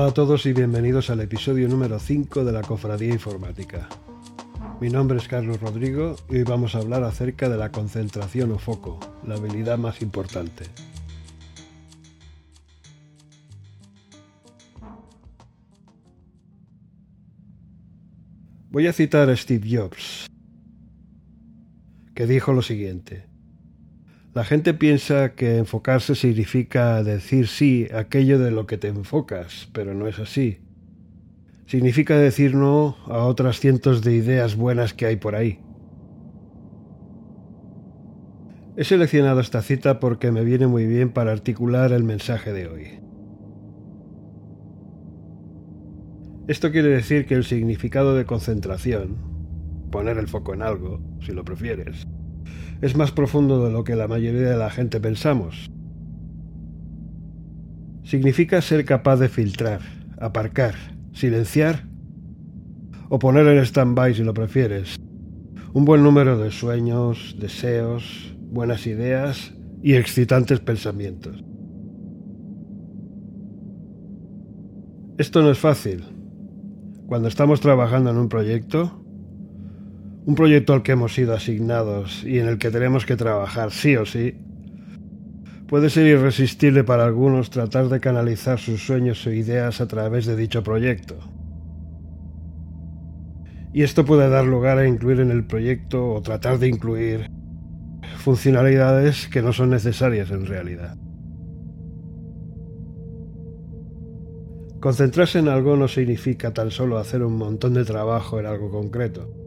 Hola a todos y bienvenidos al episodio número 5 de la Cofradía Informática. Mi nombre es Carlos Rodrigo y hoy vamos a hablar acerca de la concentración o foco, la habilidad más importante. Voy a citar a Steve Jobs, que dijo lo siguiente. La gente piensa que enfocarse significa decir sí a aquello de lo que te enfocas, pero no es así. Significa decir no a otras cientos de ideas buenas que hay por ahí. He seleccionado esta cita porque me viene muy bien para articular el mensaje de hoy. Esto quiere decir que el significado de concentración, poner el foco en algo, si lo prefieres, es más profundo de lo que la mayoría de la gente pensamos. Significa ser capaz de filtrar, aparcar, silenciar o poner en stand-by si lo prefieres. Un buen número de sueños, deseos, buenas ideas y excitantes pensamientos. Esto no es fácil. Cuando estamos trabajando en un proyecto, un proyecto al que hemos sido asignados y en el que tenemos que trabajar sí o sí, puede ser irresistible para algunos tratar de canalizar sus sueños o ideas a través de dicho proyecto. Y esto puede dar lugar a incluir en el proyecto o tratar de incluir funcionalidades que no son necesarias en realidad. Concentrarse en algo no significa tan solo hacer un montón de trabajo en algo concreto.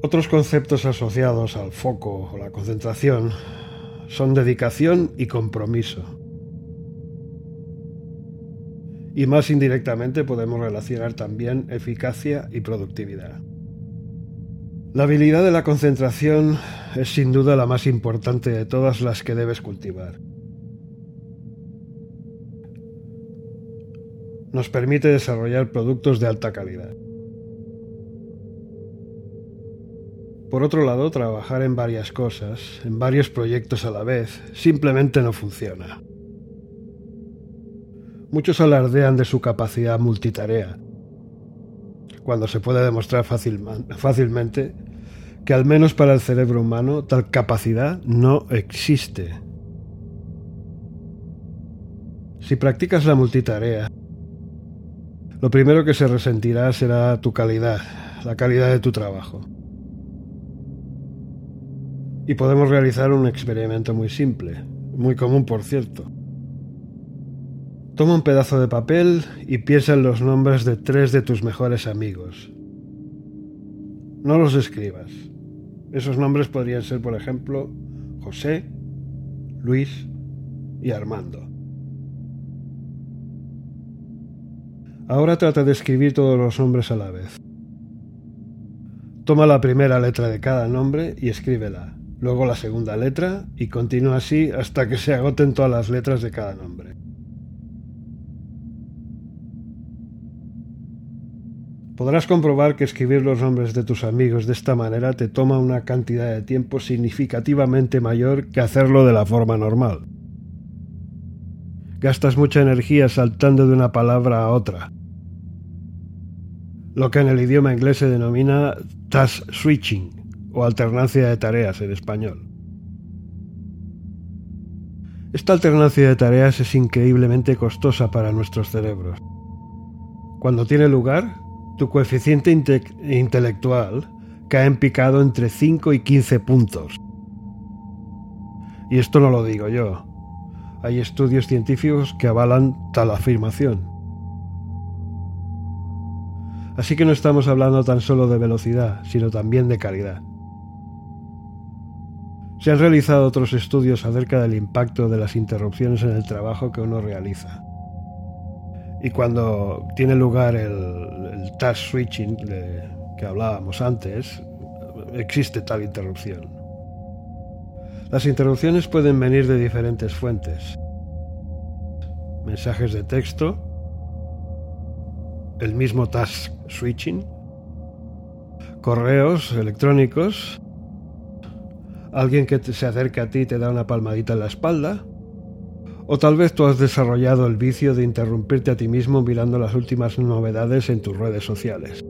Otros conceptos asociados al foco o la concentración son dedicación y compromiso. Y más indirectamente podemos relacionar también eficacia y productividad. La habilidad de la concentración es sin duda la más importante de todas las que debes cultivar. Nos permite desarrollar productos de alta calidad. Por otro lado, trabajar en varias cosas, en varios proyectos a la vez, simplemente no funciona. Muchos alardean de su capacidad multitarea, cuando se puede demostrar fácilmente que al menos para el cerebro humano tal capacidad no existe. Si practicas la multitarea, lo primero que se resentirá será tu calidad, la calidad de tu trabajo. Y podemos realizar un experimento muy simple, muy común por cierto. Toma un pedazo de papel y piensa en los nombres de tres de tus mejores amigos. No los escribas. Esos nombres podrían ser, por ejemplo, José, Luis y Armando. Ahora trata de escribir todos los nombres a la vez. Toma la primera letra de cada nombre y escríbela luego la segunda letra y continúa así hasta que se agoten todas las letras de cada nombre. Podrás comprobar que escribir los nombres de tus amigos de esta manera te toma una cantidad de tiempo significativamente mayor que hacerlo de la forma normal. Gastas mucha energía saltando de una palabra a otra, lo que en el idioma inglés se denomina task switching o alternancia de tareas en español. Esta alternancia de tareas es increíblemente costosa para nuestros cerebros. Cuando tiene lugar, tu coeficiente intelectual cae en picado entre 5 y 15 puntos. Y esto no lo digo yo. Hay estudios científicos que avalan tal afirmación. Así que no estamos hablando tan solo de velocidad, sino también de calidad. Se han realizado otros estudios acerca del impacto de las interrupciones en el trabajo que uno realiza. Y cuando tiene lugar el, task switching que hablábamos antes, existe tal interrupción. Las interrupciones pueden venir de diferentes fuentes. Mensajes de texto, el mismo task switching, correos electrónicos, alguien que se acerca a ti te da una palmadita en la espalda, O tal vez tú has desarrollado el vicio de interrumpirte a ti mismo mirando las últimas novedades en tus redes sociales.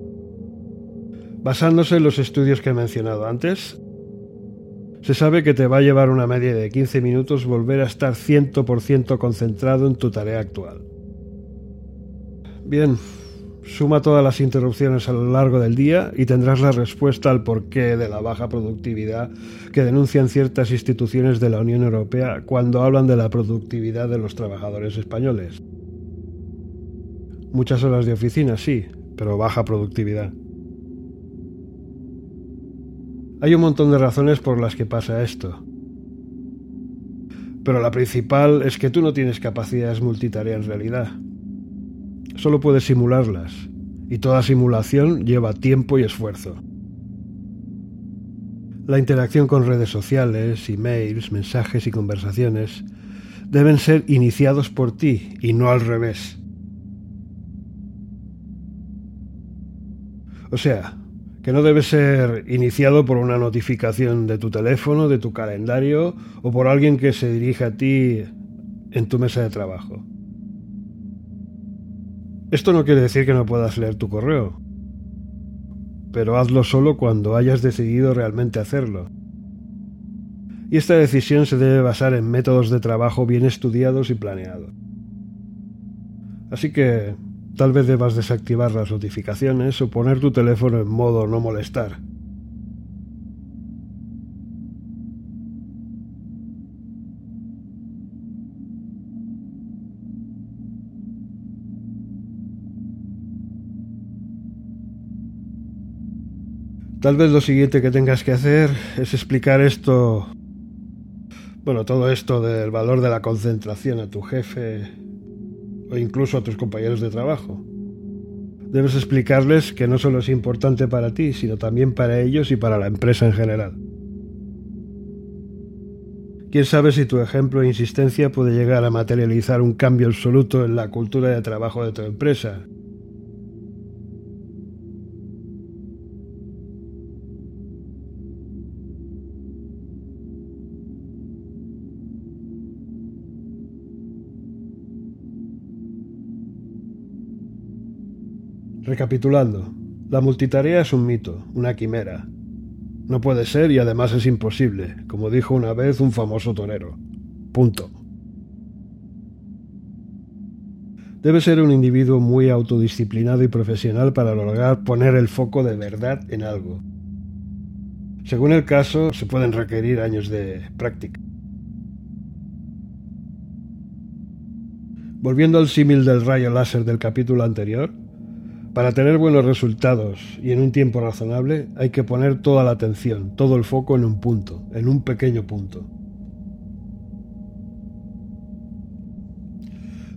Basándose en los estudios que he mencionado antes, se sabe que te va a llevar una media de 15 minutos volver a estar 100% concentrado en tu tarea actual. Bien, suma todas las interrupciones a lo largo del día y tendrás la respuesta al porqué de la baja productividad que denuncian ciertas instituciones de la Unión Europea cuando hablan de la productividad de los trabajadores españoles. Muchas horas de oficina, sí, pero baja productividad. Hay un montón de razones por las que pasa esto. Pero la principal es que tú no tienes capacidades multitarea en realidad. Solo puedes simularlas, y toda simulación lleva tiempo y esfuerzo. La interacción con redes sociales, emails, mensajes y conversaciones deben ser iniciados por ti y no al revés. O sea, que no debe ser iniciado por una notificación de tu teléfono, de tu calendario o por alguien que se dirige a ti en tu mesa de trabajo. Esto no quiere decir que no puedas leer tu correo, pero hazlo solo cuando hayas decidido realmente hacerlo. Y esta decisión se debe basar en métodos de trabajo bien estudiados y planeados. Así que Tal vez debas desactivar las notificaciones o poner tu teléfono en modo no molestar. Tal vez lo siguiente que tengas que hacer es explicar esto, bueno, todo esto del valor de la concentración a tu jefe o incluso a tus compañeros de trabajo. Debes explicarles que no solo es importante para ti, sino también para ellos y para la empresa en general. Quién sabe si tu ejemplo e insistencia puede llegar a materializar un cambio absoluto en la cultura de trabajo de tu empresa, Recapitulando, la multitarea es un mito, una quimera. No puede ser y además es imposible, como dijo una vez un famoso torero. Punto. Debe ser un individuo muy autodisciplinado y profesional para lograr poner el foco de verdad en algo. Según el caso, se pueden requerir años de práctica. Volviendo al símil del rayo láser del capítulo anterior, para tener buenos resultados y en un tiempo razonable hay que poner toda la atención, todo el foco en un punto, en un pequeño punto.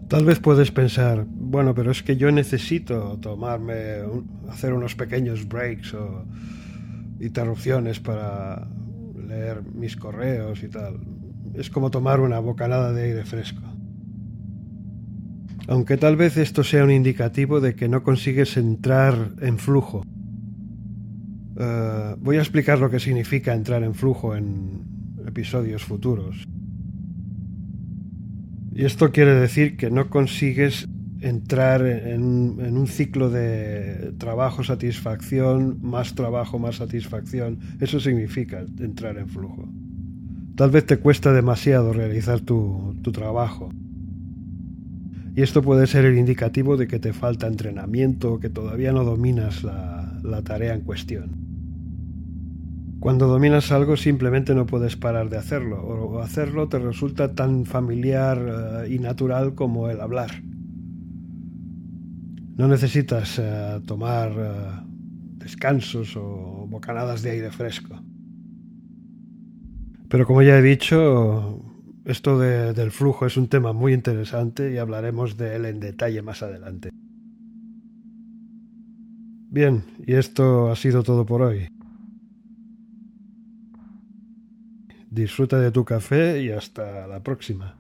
Tal vez puedes pensar, bueno, pero es que yo necesito tomarme, hacer unos pequeños breaks o interrupciones para leer mis correos y tal. Es como tomar una bocanada de aire fresco aunque tal vez esto sea un indicativo de que no consigues entrar en flujo. Eh, voy a explicar lo que significa entrar en flujo en episodios futuros. Y esto quiere decir que no consigues entrar en, un ciclo de trabajo, satisfacción, más trabajo, más satisfacción. Eso significa entrar en flujo. Tal vez te cuesta demasiado realizar tu trabajo y esto puede ser el indicativo de que te falta entrenamiento que todavía no dominas la, la tarea en cuestión. Cuando dominas algo simplemente no puedes parar de hacerlo, o hacerlo te resulta tan familiar eh, y natural como el hablar. No necesitas eh, tomar eh, descansos o bocanadas de aire fresco. Pero como ya he dicho, esto del flujo es un tema muy interesante y hablaremos de él en detalle más adelante. Bien, y esto ha sido todo por hoy. Disfruta de tu café y hasta la próxima.